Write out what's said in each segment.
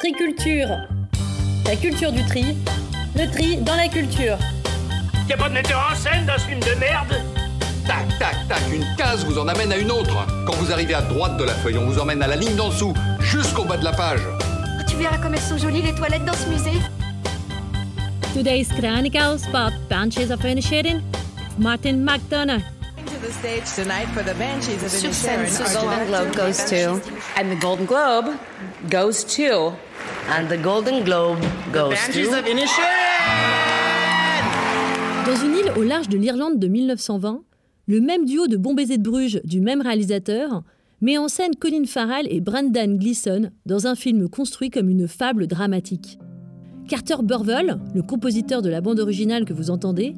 Triculture. La culture du tri. Le tri dans la culture. Y'a pas de metteur en scène dans ce film de merde? Tac, tac, tac, une case vous en amène à une autre. Quand vous arrivez à droite de la feuille, on vous emmène à la ligne d'en dessous, jusqu'au bas de la page. Oh, tu verras comme elles sont jolies les toilettes dans ce musée. Today's Chronicles about Banshees of Inisherin, Martin McDonough. Sur scène, ce soir, Golden Globe goes to, and the Golden Globe goes to, and the Golden Globe goes to. Dans une île au large de l'Irlande de 1920, le même duo de Bon Baiser de Bruges du même réalisateur met en scène Colin Farrell et Brendan Gleeson dans un film construit comme une fable dramatique. Carter Burwell, le compositeur de la bande originale que vous entendez,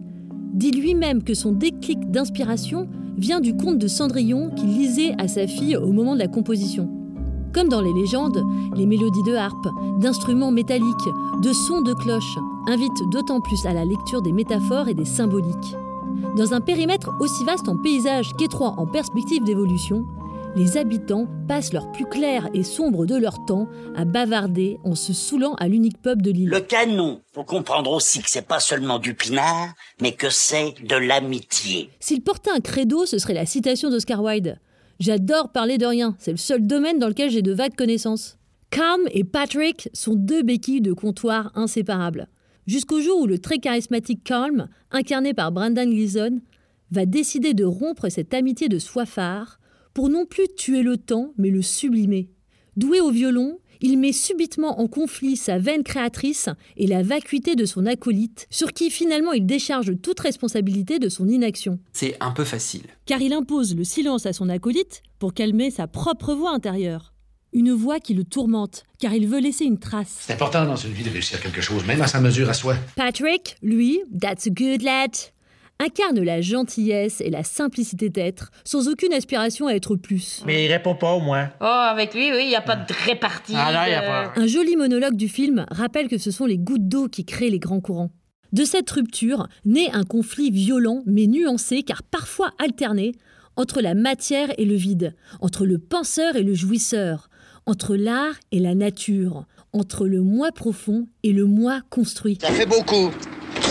dit lui-même que son déclic d'inspiration vient du conte de Cendrillon qu'il lisait à sa fille au moment de la composition. Comme dans les légendes, les mélodies de harpe, d'instruments métalliques, de sons de cloches invitent d'autant plus à la lecture des métaphores et des symboliques. Dans un périmètre aussi vaste en paysage qu'étroit en perspective d'évolution, les habitants passent leur plus clair et sombre de leur temps à bavarder en se saoulant à l'unique pub de l'île. Le canon, faut comprendre aussi que c'est pas seulement du pinard, mais que c'est de l'amitié. S'il portait un credo, ce serait la citation d'Oscar Wilde. J'adore parler de rien, c'est le seul domaine dans lequel j'ai de vagues connaissances. Calm et Patrick sont deux béquilles de comptoir inséparables. Jusqu'au jour où le très charismatique Calm, incarné par Brendan Gleeson, va décider de rompre cette amitié de soifard pour non plus tuer le temps, mais le sublimer. Doué au violon, il met subitement en conflit sa veine créatrice et la vacuité de son acolyte, sur qui finalement il décharge toute responsabilité de son inaction. C'est un peu facile. Car il impose le silence à son acolyte pour calmer sa propre voix intérieure. Une voix qui le tourmente, car il veut laisser une trace. C'est important dans une vie de réussir quelque chose, même à sa mesure à soi. Patrick, lui, that's a good lad, incarne la gentillesse et la simplicité d'être, sans aucune aspiration à être plus. Mais il répond pas au moins. Oh, avec lui, oui, il n'y a pas de répartie. Ah là, y a pas. Un joli monologue du film rappelle que ce sont les gouttes d'eau qui créent les grands courants. De cette rupture naît un conflit violent mais nuancé car parfois alterné entre la matière et le vide, entre le penseur et le jouisseur, entre l'art et la nature, entre le moi profond et le moi construit. Ça fait beaucoup.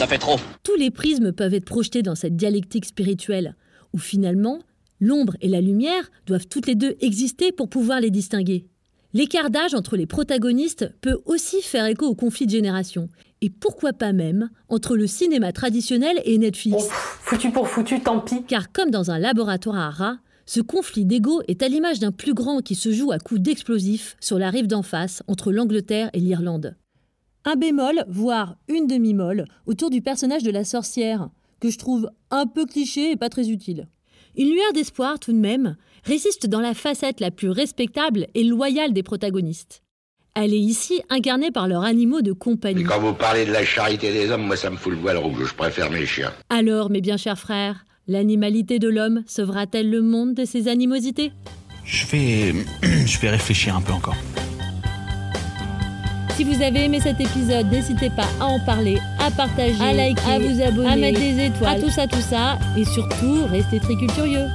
Ça fait trop. Tous les prismes peuvent être projetés dans cette dialectique spirituelle, où finalement, l'ombre et la lumière doivent toutes les deux exister pour pouvoir les distinguer. L'écart d'âge entre les protagonistes peut aussi faire écho au conflit de génération, et pourquoi pas même entre le cinéma traditionnel et Netflix. Foutu pour foutu, tant pis. Car comme dans un laboratoire à rats, ce conflit d'ego est à l'image d'un plus grand qui se joue à coups d'explosifs sur la rive d'en face entre l'Angleterre et l'Irlande. Un bémol, voire une demi-molle, autour du personnage de la sorcière, que je trouve un peu cliché et pas très utile. Une lueur d'espoir tout de même résiste dans la facette la plus respectable et loyale des protagonistes. Elle est ici incarnée par leurs animaux de compagnie. Quand vous parlez de la charité des hommes, moi ça me fout le voile rouge, je préfère mes chiens. Alors, mes bien chers frères, l'animalité de l'homme sauvera-t-elle le monde de ses animosités? Je vais. Je vais réfléchir un peu encore. Si vous avez aimé cet épisode, n'hésitez pas à en parler, à partager, à liker, à vous abonner, à mettre des étoiles, à tout ça, tout ça, et surtout, restez très culturieux.